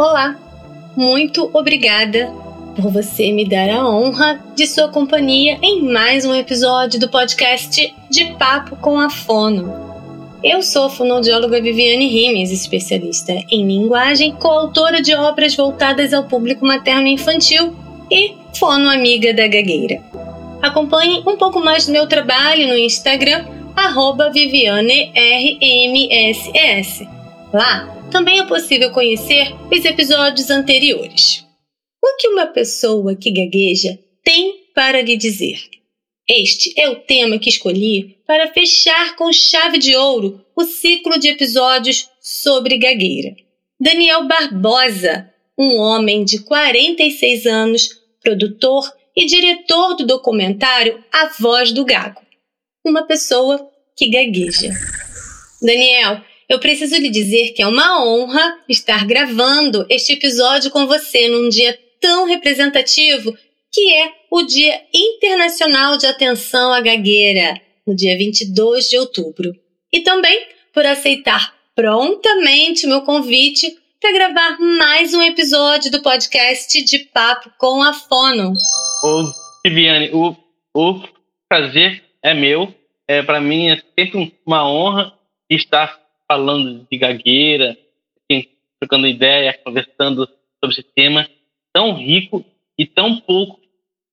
Olá! Muito obrigada por você me dar a honra de sua companhia em mais um episódio do podcast De Papo com a Fono. Eu sou fonoaudióloga Viviane Rimes, especialista em linguagem, coautora de obras voltadas ao público materno e infantil e fonoamiga da gagueira. Acompanhe um pouco mais do meu trabalho no Instagram, VivianeRMSS. Lá também é possível conhecer os episódios anteriores. O que uma pessoa que gagueja tem para lhe dizer? Este é o tema que escolhi para fechar com chave de ouro o ciclo de episódios sobre gagueira. Daniel Barbosa, um homem de 46 anos, produtor e diretor do documentário A Voz do Gago. Uma pessoa que gagueja. Daniel, eu preciso lhe dizer que é uma honra estar gravando este episódio com você num dia tão representativo que é o Dia Internacional de Atenção à Gagueira, no dia 22 de outubro. E também por aceitar prontamente meu convite para gravar mais um episódio do podcast de Papo com a Fono. Ô, Viviane, o, o prazer é meu. É, para mim é sempre uma honra estar falando de gagueira, assim, trocando ideia, conversando sobre esse tema tão rico e tão pouco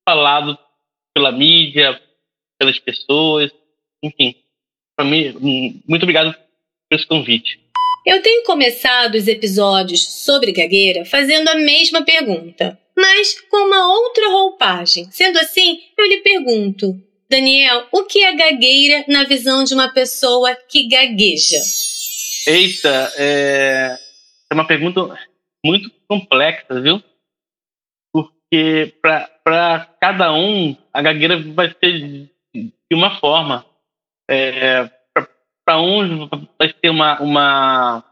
falado pela mídia, pelas pessoas, enfim. Para mim, muito obrigado por esse convite. Eu tenho começado os episódios sobre gagueira fazendo a mesma pergunta, mas com uma outra roupagem. Sendo assim, eu lhe pergunto, Daniel, o que é gagueira na visão de uma pessoa que gagueja? Eita, é, é uma pergunta muito complexa, viu? Porque para cada um, a gagueira vai ser de uma forma. É, para uns vai ser uma, uma,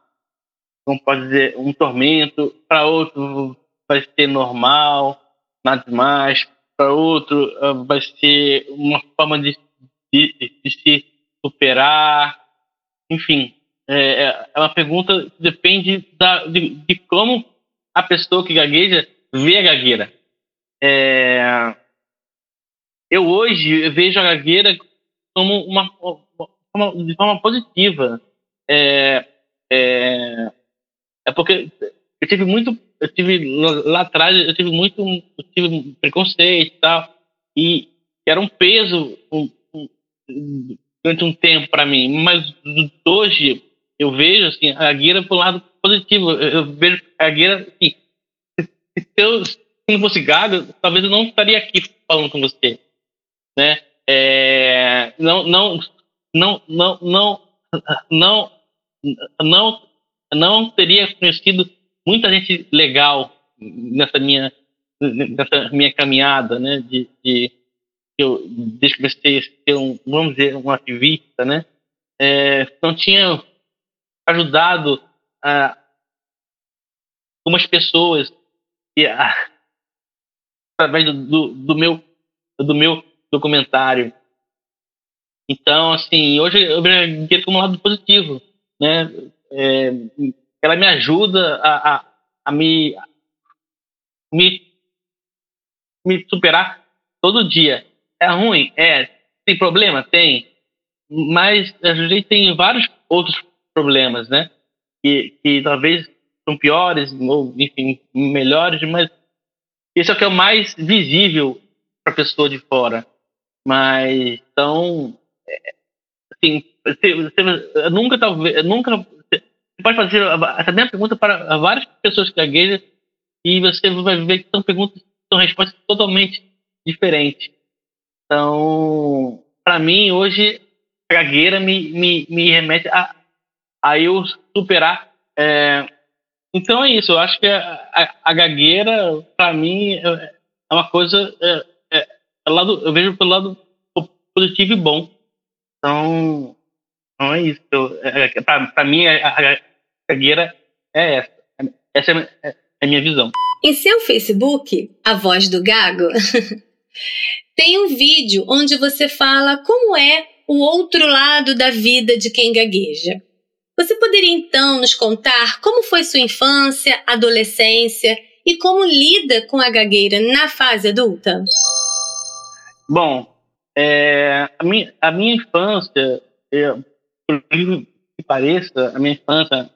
como pode dizer, um tormento, para outro vai ser normal, nada demais, para outro uh, vai ser uma forma de, de, de se superar, enfim, é, é, é uma pergunta que depende da, de, de, como a pessoa que gagueja vê a gagueira. É, eu hoje vejo a gagueira como uma, uma de forma positiva. É, é, é, porque eu tive muito, eu tive lá atrás, eu tive muito, eu tive preconceito e tal, e era um peso um, um, durante um tempo para mim, mas hoje eu vejo assim, a por um lado positivo. Eu, vejo a guia assim, se eu se não fosse gado, talvez eu não estaria aqui falando com você, né? É, não, não, não, não, não, não, não, não teria conhecido muita gente legal nessa minha nessa minha caminhada, né? De, de eu desde que comecei a ser um, vamos dizer, um ativista, né? É, não tinha ajudado a algumas pessoas e através do, do, meu do meu documentário. Então, assim, hoje eu vejo como um lado positivo, né? É, ela me ajuda a, a, a me, me me superar todo dia. É ruim? É. Tem problema? Tem. Mas a gente tem vários outros problemas, né? Que, que talvez são piores ou, enfim, melhores, mas isso é o que é o mais visível para a pessoa de fora. Mas, então, é, assim, você, você nunca, talvez, nunca, você pode fazer essa mesma pergunta para várias pessoas que gaguejam e você vai ver que são perguntas, são respostas totalmente diferentes. Então, para mim, hoje, a gagueira me, me, me remete a, a eu superar. É, então é isso, eu acho que a, a, a gagueira, para mim, é, é uma coisa. É, é, é lado, eu vejo pelo lado positivo e bom. Então, então é isso. É, para mim, a, a gagueira é essa. Essa é, a minha visão. Em seu Facebook, A Voz do Gago, tem um vídeo onde você fala como é o outro lado da vida de quem gagueja. Você poderia então nos contar como foi sua infância, adolescência e como lida com a gagueira na fase adulta? Bom, é, a, minha, a minha infância, eu, por que pareça, a minha infância,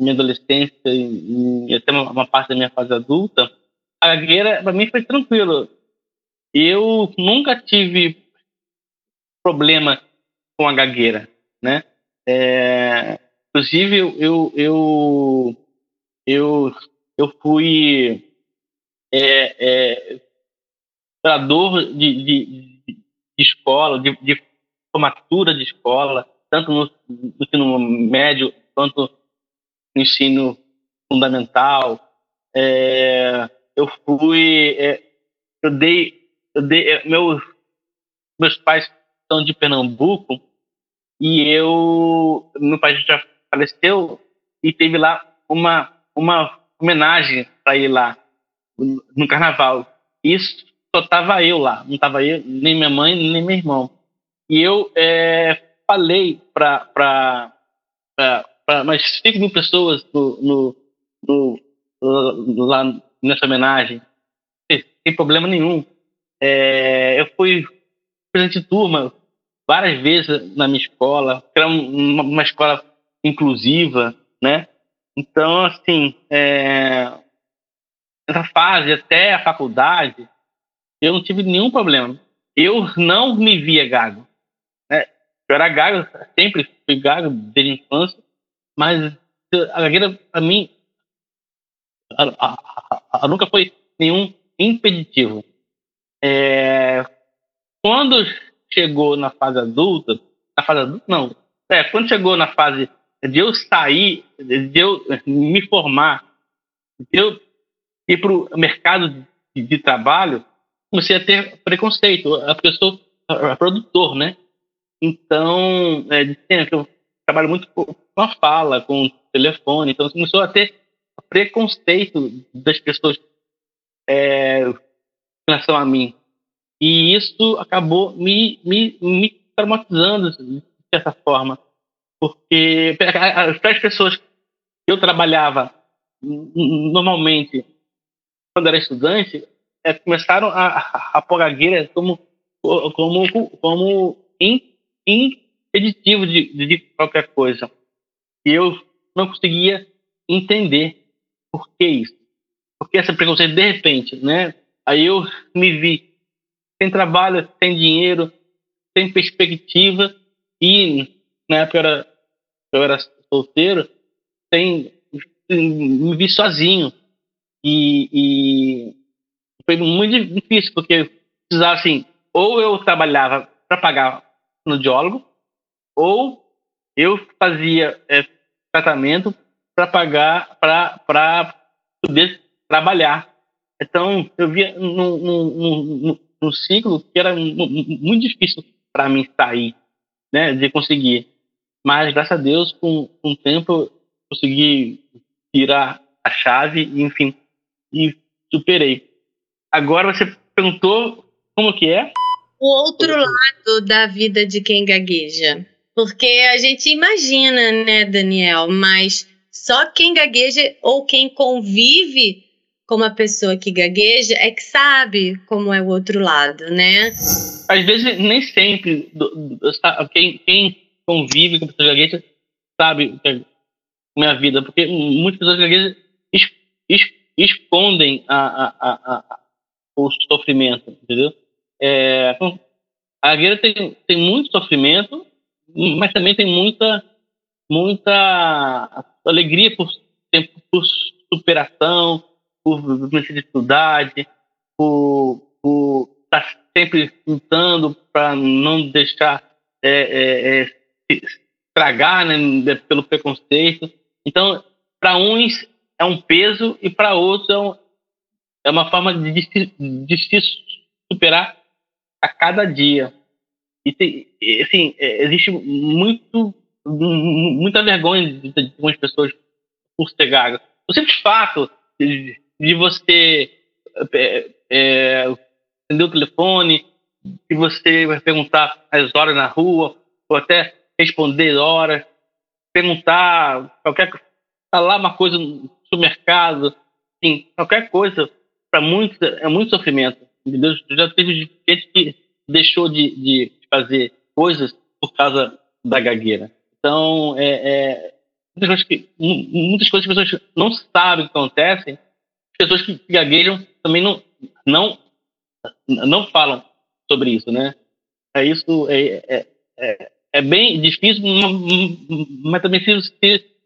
minha adolescência e, e até uma, uma, parte da minha fase adulta, a gagueira para mim foi tranquilo. Eu nunca tive problema com a gagueira, né? É, inclusive eu eu eu eu, fui é, é, de, de, de, escola, de, de formatura de escola, tanto no, no ensino médio quanto no ensino fundamental. É, eu fui, é, eu dei, eu dei é, meus, meus pais são de Pernambuco e eu, meu pai já faleceu e teve lá uma, uma homenagem para ir lá no carnaval. Isso só tava eu lá, não tava eu, nem minha mãe, nem meu irmão. E eu é, falei para umas 5 mil pessoas no, no, no, lá nessa homenagem, sem problema nenhum. É, eu fui presidente de turma várias vezes na minha escola, era uma, uma escola inclusiva, né? Então, assim, é, essa fase até a faculdade, eu não tive nenhum problema. Eu não me via gago. Né? Eu era gago, sempre fui gago desde a infância, mas a gagueira, para mim, nunca foi nenhum impeditivo. É, quando chegou na fase adulta, na fase adulta, não, é, quando chegou na fase de eu sair, de eu me formar, de eu ir para o mercado de, de, trabalho, comecei a ter preconceito. A pessoa, a produtor, né? Então, é, eu trabalho muito com a fala, com o telefone, então começou a ter preconceito das pessoas é, em relação a mim. E isso acabou me, me, me traumatizando, de certa forma. Porque as pessoas que eu trabalhava normalmente quando era estudante é, começaram a, a gagueira como, como, como impeditivo de, de qualquer coisa. E eu não conseguia entender por que isso. Por que essa preconceito de repente, né? Aí eu me vi sem trabalho, sem dinheiro, sem perspectiva e na época era, eu era solteiro, sem me vi sozinho e, e foi muito difícil porque precisava assim ou eu trabalhava para pagar no diólogo ou eu fazia é, tratamento para pagar para poder trabalhar então eu via num, num, num ciclo que era muito difícil para mim sair, né, de conseguir. Mas graças a Deus, com, com o tempo, consegui tirar a chave e, enfim, e superei. Agora você perguntou como que é? O outro lado da vida de quem gagueja. Porque a gente imagina, né, Daniel, mas só quem gagueja ou quem convive como a pessoa que gagueja é que sabe como é o outro lado, né? Às vezes, nem sempre quem, quem convive com pessoas gaguejas sabe é a vida, porque muitas pessoas gaguejas es, es, escondem a, a, a, o sofrimento, entendeu? É, então, a gagueira tem, tem muito sofrimento, mas também tem muita, muita alegria por, por superação, por necessidade, por, por estar tá sempre lutando para não deixar é, é, é, estragar né, pelo preconceito. Então, para uns é um peso e para outros é, um, é, uma forma de, de, se superar a cada dia. E tem, assim, é, existe muito, muita vergonha de, algumas pessoas por ser gaga. O simples fato de, de você é, é, atender o telefone, de você vai perguntar as horas na rua, ou até responder horas. perguntar qualquer falar uma coisa no supermercado, assim, qualquer coisa, para muitos é muito sofrimento. Entendeu? Já teve gente que deixou de, de fazer coisas por causa da gagueira. Então, é, é muitas, coisas que, muitas coisas que as pessoas não sabem o que acontecem, pessoas que gaguejam também não, não, não falam sobre isso, né? É isso, é, é, é, é bem difícil, mas também se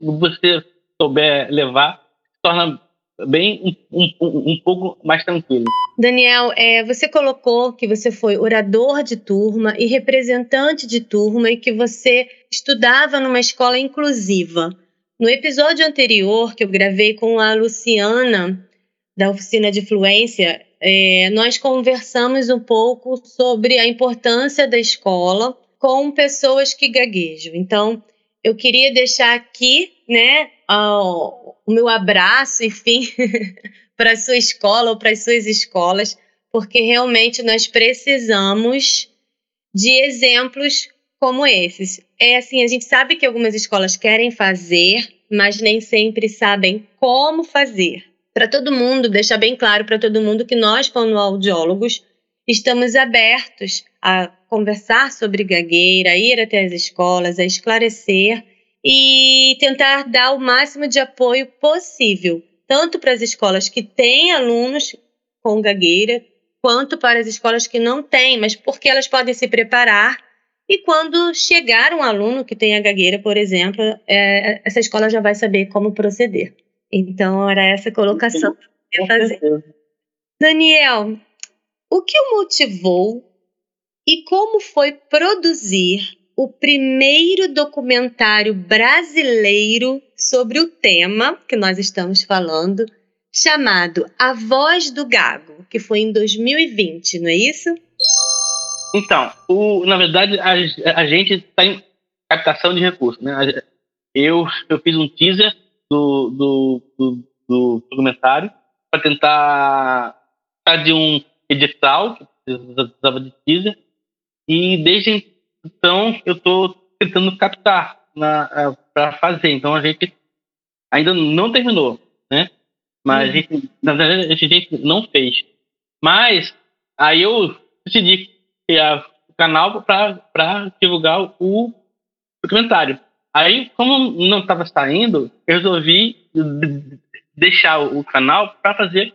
você souber levar, se torna bem um, um, um, pouco mais tranquilo. Daniel, é, você colocou que você foi orador de turma e representante de turma e que você estudava numa escola inclusiva. No episódio anterior que eu gravei com a Luciana da oficina de fluência, é, nós conversamos um pouco sobre a importância da escola com pessoas que gaguejam. Então, eu queria deixar aqui, né, o meu abraço, enfim, para a sua escola ou para as suas escolas, porque realmente nós precisamos de exemplos como esses. É assim, a gente sabe que algumas escolas querem fazer, mas nem sempre sabem como fazer. Para todo mundo, deixar bem claro para todo mundo que nós, fonoaudiólogos, estamos abertos a conversar sobre gagueira, ir até as escolas, a esclarecer e tentar dar o máximo de apoio possível, tanto para as escolas que têm alunos com gagueira, quanto para as escolas que não têm, mas porque elas podem se preparar e quando chegar um aluno que tem a gagueira, por exemplo, é, essa escola já vai saber como proceder. Então, era essa colocação que eu ia fazer. Daniel, o que o motivou e como foi produzir o primeiro documentário brasileiro sobre o tema que nós estamos falando, chamado A Voz do Gago, que foi em 2020, não é isso? Então, o, na verdade, a, a gente está em captação de recursos. Né? Eu, eu fiz um teaser do, do, do, do documentário para tentar de um edital que precisava de teaser e desde então eu estou tentando captar para fazer. Então a gente ainda não terminou, né? Mas uhum. a gente, na verdade, a gente não fez. Mas aí eu decidi criar o canal para divulgar o documentário. Aí, como não estava saindo, eu resolvi deixar o canal para fazer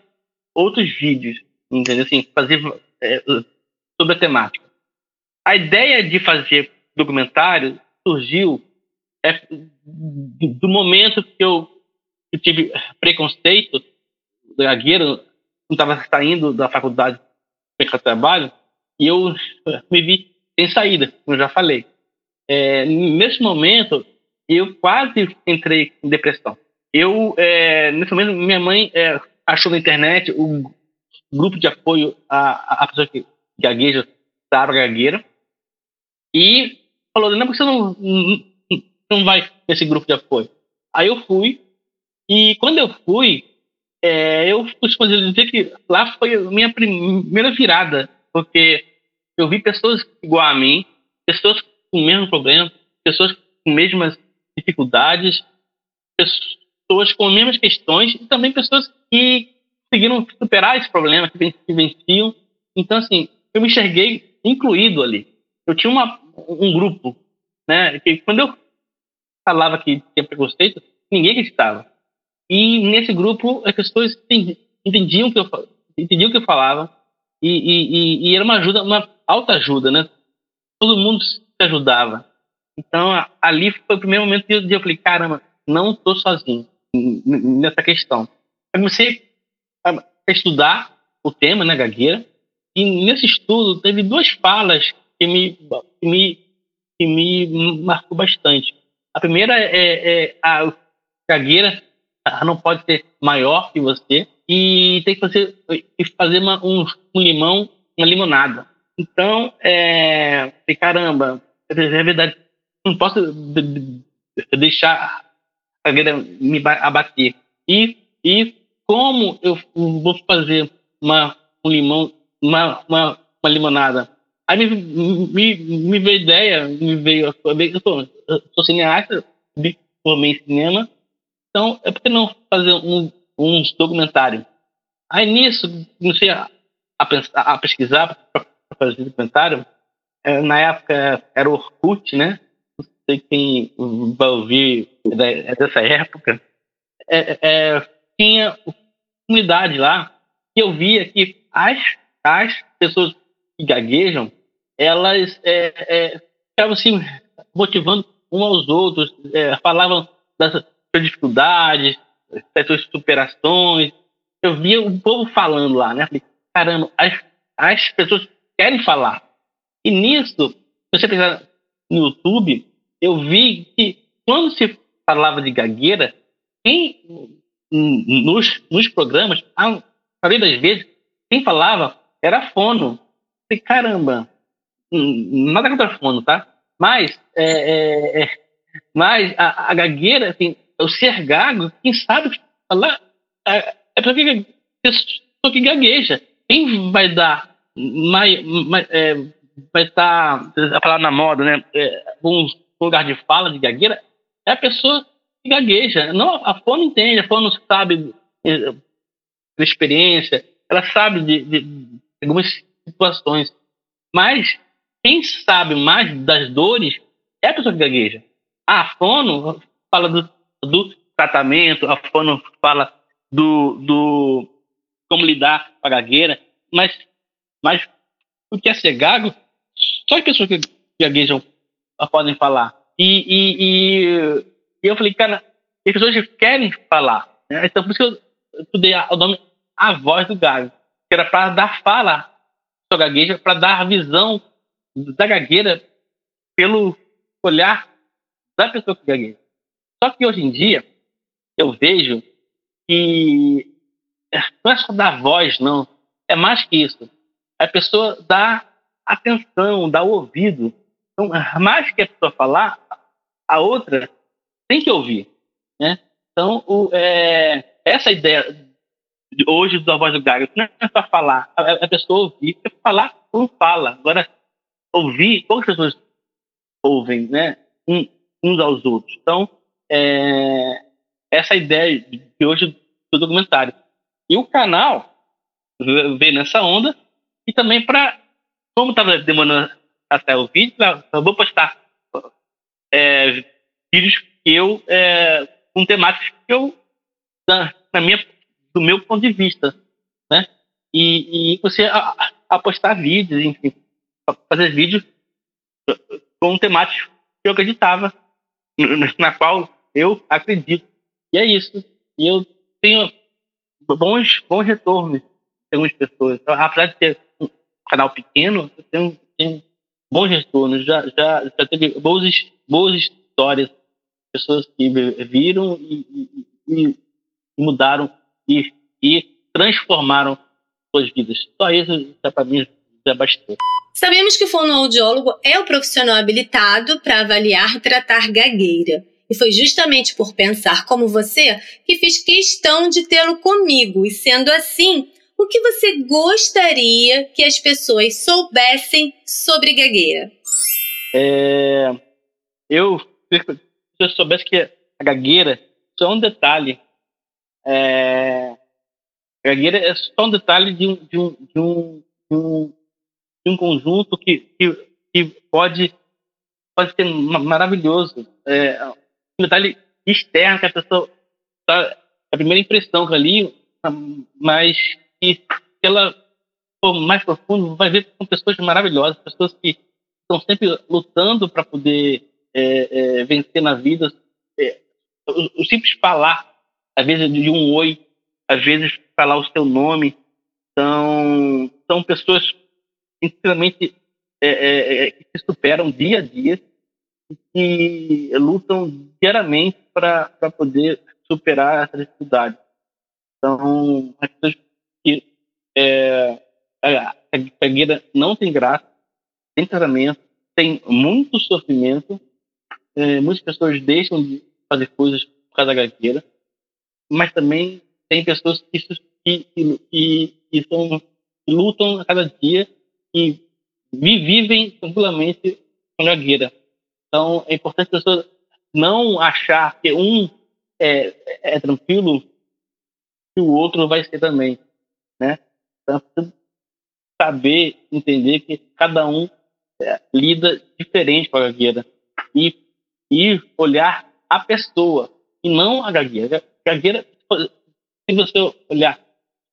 outros vídeos, entendeu? Assim, fazer é, sobre a temática. A ideia de fazer documentário surgiu é, do momento que eu, eu tive preconceito, gagueiro, não estava saindo da faculdade de trabalho, e eu me vi sem saída, como eu já falei. É, nesse momento, eu quase entrei em depressão. Eu, é, nesse momento, minha mãe é, achou na internet o grupo de apoio à, à pessoa que gagueja, da gagueira, e falou, não, porque você não, não, vai nesse grupo de apoio? Aí eu fui, e quando eu fui, é, eu costumo dizer que lá foi a minha primeira virada, porque eu vi pessoas igual a mim, pessoas com o mesmo problema, pessoas com mesmas dificuldades, pessoas com as mesmas questões e também pessoas que conseguiram superar esse problema, que venciam. Então, assim, eu me enxerguei incluído ali. Eu tinha uma, um grupo, né, que quando eu falava que tinha preconceito, ninguém acreditava. E nesse grupo, as pessoas entendiam que eu entendiam o que eu falava e, e, e era uma ajuda, uma alta ajuda, né? Todo mundo se ajudava. Então, ali foi o primeiro momento de eu falei, caramba, não estou sozinho nessa questão. Eu comecei a estudar o tema, né, gagueira, e nesse estudo teve duas falas que me, que me, que me marcou bastante. A primeira é, é a gagueira não pode ser maior que você e tem que fazer, fazer uma, um, um limão, uma limonada. Então, é, caramba, é verdade, não posso deixar a guerra me abater. E, e como eu vou fazer uma, um limão, uma, uma, uma limonada? Aí me, me, me veio ideia, me veio. Eu sou, eu sou cineasta, vi formei em cinema, então é por que não fazer um, um documentário? Aí nisso, comecei a, a, pensar, a pesquisar para fazer documentário. É, na época era o Orkut, né? Não sei quem vai ouvir é dessa época. É, é, tinha comunidade lá que eu via que as, as pessoas que gaguejam, elas é, é, ficavam motivando uns aos outros, é, falavam das suas dificuldades, das suas superações. Eu via o povo falando lá, né? Caramba, as, as pessoas querem falar. E nisso, se você pensar no YouTube, eu vi que quando se falava de gagueira, quem nos, nos programas, a maioria das vezes, quem falava era fono. E, caramba, nada contra fono, tá? Mas, é, é, é, mas a, a, gagueira, assim, o ser gago, quem sabe falar, é, é porque pessoa que gagueja. Quem vai dar é, vai estar, a falar na moda, né? É, um lugar de fala de gagueira é a pessoa gagueja. Não, a fono entende, a fono sabe é, da experiência, ela sabe de, de, de, algumas situações. Mas quem sabe mais das dores é a pessoa que gagueja. A fono fala do, do tratamento, a fono fala do, do como lidar com a gagueira, mas, mas o que é ser gago, só as pessoas que gaguejam podem falar. E, e, e, eu falei, cara, as pessoas querem falar. Né? Então, por isso que eu, eu dei o nome A Voz do Gago, que era para dar fala sua gagueja, para dar visão da gagueira pelo olhar da pessoa que gagueja. Só que hoje em dia, eu vejo que não é só dar voz, não. É mais que isso. A pessoa dá atenção, dá ouvido. Então, mais que a pessoa falar, a outra tem que ouvir. Né? Então, o, é, essa ideia de hoje da voz do Gago não é só falar, a, a pessoa ouvir, porque falar não fala. Agora, ouvir, poucas pessoas ouvem né? Um, uns aos outros. Então, é, essa ideia de hoje do documentário. E o canal veio nessa onda e também para, como estava demorando até o vídeo, eu vou postar é, vídeos eu, é, com temáticas que eu, na, na, minha, do meu ponto de vista, né? E, e você apostar vídeos, enfim, fazer vídeos com temáticas que eu acreditava, na qual eu acredito. E é isso. E eu tenho bons, bons retornos de algumas pessoas. Então, apesar de ter um canal pequeno, eu tenho, tenho bons retornos. Já, já, já teve boas, boas histórias, pessoas que viram e, e, e mudaram e, e transformaram suas vidas. Só isso já para mim já bastou. Sabemos que o fonoaudiólogo é o profissional habilitado para avaliar e tratar gagueira. E foi justamente por pensar como você que fiz questão de tê-lo comigo. E sendo assim, o que você gostaria que as pessoas soubessem sobre gagueira? É, eu, eu soubesse que a gagueira só um detalhe. É, a gagueira é só um detalhe de um, de um, de um, de um, de um conjunto que, que, que, pode, pode ser maravilhoso. É, um detalhe externo que a pessoa tá, a primeira impressão ali, mas que se ela for mais profundo, vai ver com pessoas maravilhosas, pessoas que estão sempre lutando para poder é, é, vencer na vida. É, o, o, simples falar, às vezes de um oi, às vezes falar o seu nome, são, são pessoas inteiramente é, é, é, que se superam dia a dia que lutam diariamente para poder superar essa dificuldade. Então, as pessoas que é, a cegueira não tem graça, tem tratamento, tem muito sofrimento, é, muitas pessoas deixam de fazer coisas por causa da gagueira, mas também tem pessoas que, que, que, que, são, que lutam a cada dia e vivem tranquilamente com a gagueira. Então, é importante as pessoas não achar que um é, é tranquilo que o outro vai ser também, né? Então, saber, entender que cada um é, lida diferente com a gagueira e, e olhar a pessoa e não a gagueira. Gagueira, se você olhar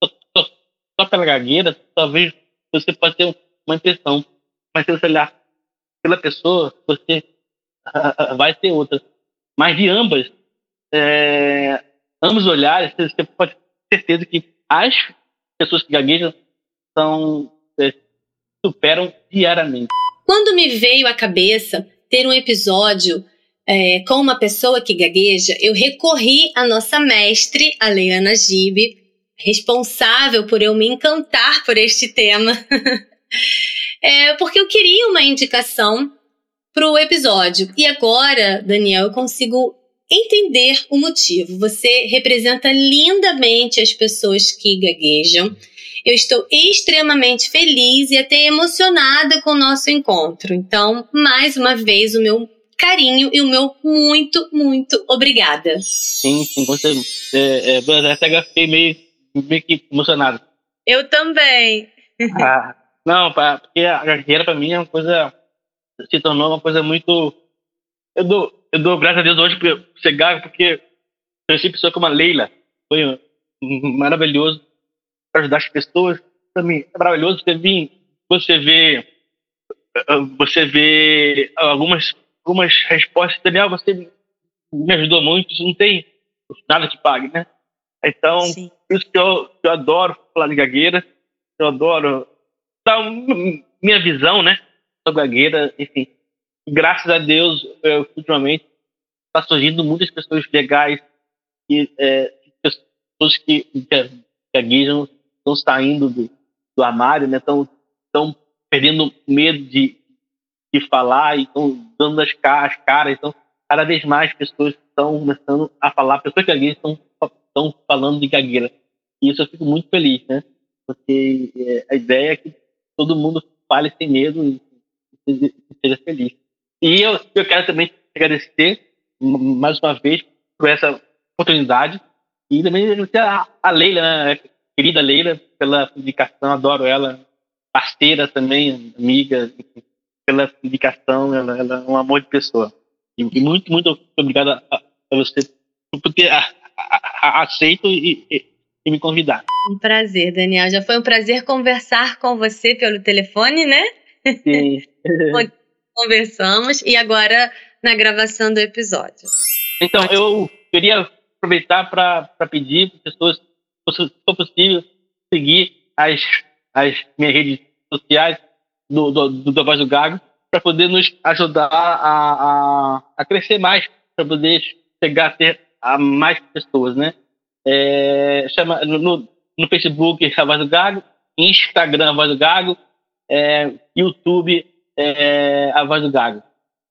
só, só, só pela gagueira, talvez você pode ter uma impressão, mas se você olhar pela pessoa, você vai ter outra. Mas de ambas, é, ambos olhares, você pode ter certeza que as pessoas que gaguejam são, é, superam diariamente. Quando me veio à cabeça ter um episódio é, com uma pessoa que gagueja, eu recorri à nossa mestre, a Leana Gibe, responsável por eu me encantar por este tema. é, porque eu queria uma indicação para o episódio. E agora, Daniel, eu consigo entender o motivo. Você representa lindamente as pessoas que gaguejam. Eu estou extremamente feliz e até emocionada com o nosso encontro. Então, mais uma vez, o meu carinho e o meu muito, muito obrigada. Sim, sim, você. É, é, até fiquei meio, meio que emocionado. Eu também. Ah, não, porque a gagueira para mim é uma coisa. Se tornou uma coisa muito. Eu dou, eu dou graças a Deus hoje por ser gago, porque conheci pessoa como a Leila. Foi maravilhoso para ajudar as pessoas. Também é maravilhoso você vir, você vê, você vê algumas, algumas respostas. Daniel, você me ajudou muito. Não tem nada que pague, né? Então, Sim. isso que eu, que eu adoro falar de gagueira. Eu adoro dar minha visão, né? Sobre gagueira, enfim. Graças a Deus, eu, ultimamente, está surgindo muitas pessoas legais e é, pessoas que gaguejam estão saindo do, do armário, né? Estão perdendo medo de, de falar e estão dando as, as caras. Então, cada vez mais pessoas estão começando a falar, pessoas gaguejam estão, estão falando de gagueira. E isso eu fico muito feliz, né? Porque é, a ideia é que todo mundo fale sem medo e, e seja feliz. E eu, eu quero também agradecer mais uma vez por essa oportunidade e também a, a Leila, né? querida Leila, pela indicação, adoro ela, parceira também, amiga, pela indicação, ela, ela é um amor de pessoa. E, e muito, muito obrigado a, a, você por ter a, aceito e, e, e, me convidar. Um prazer, Daniel. Já foi um prazer conversar com você pelo telefone, né? Sim. Conversamos e agora na gravação do episódio. Então, eu queria aproveitar para pedir para pessoas se for possível, seguir as, as minhas redes sociais do, do, do, do Voz do Gago para poder nos ajudar a, a, a crescer mais, para poder chegar a ter a mais pessoas, né? É, chama, no, no Facebook a Voz do Gago, Instagram a Voz do Gago, é, YouTube é, a Voz do Gago.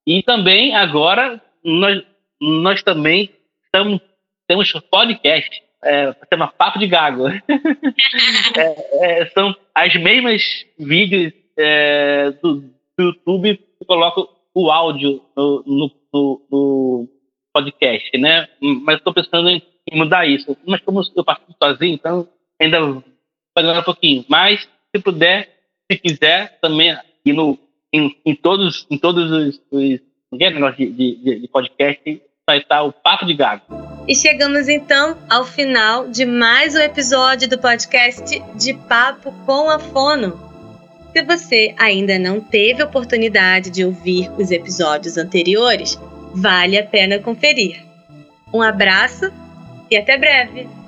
E também agora nós, nós também estamos, temos podcast é, chama Papo de Gago. é, é, são as mesmas vídeos é, do, do, YouTube que colocam o áudio no, no, no, no podcast, né? Mas estou pensando em, mudar isso. Mas como eu participo sozinho, então ainda vai demorar um pouquinho. Mas se puder, se quiser, também ir no, em, em todos, em todos os, os negócio de, de, de podcast vai estar o Papo de Gago. E chegamos então ao final de mais um episódio do podcast de Papo com a Fono. Se você ainda não teve oportunidade de ouvir os episódios anteriores, vale a pena conferir. Um abraço e até breve!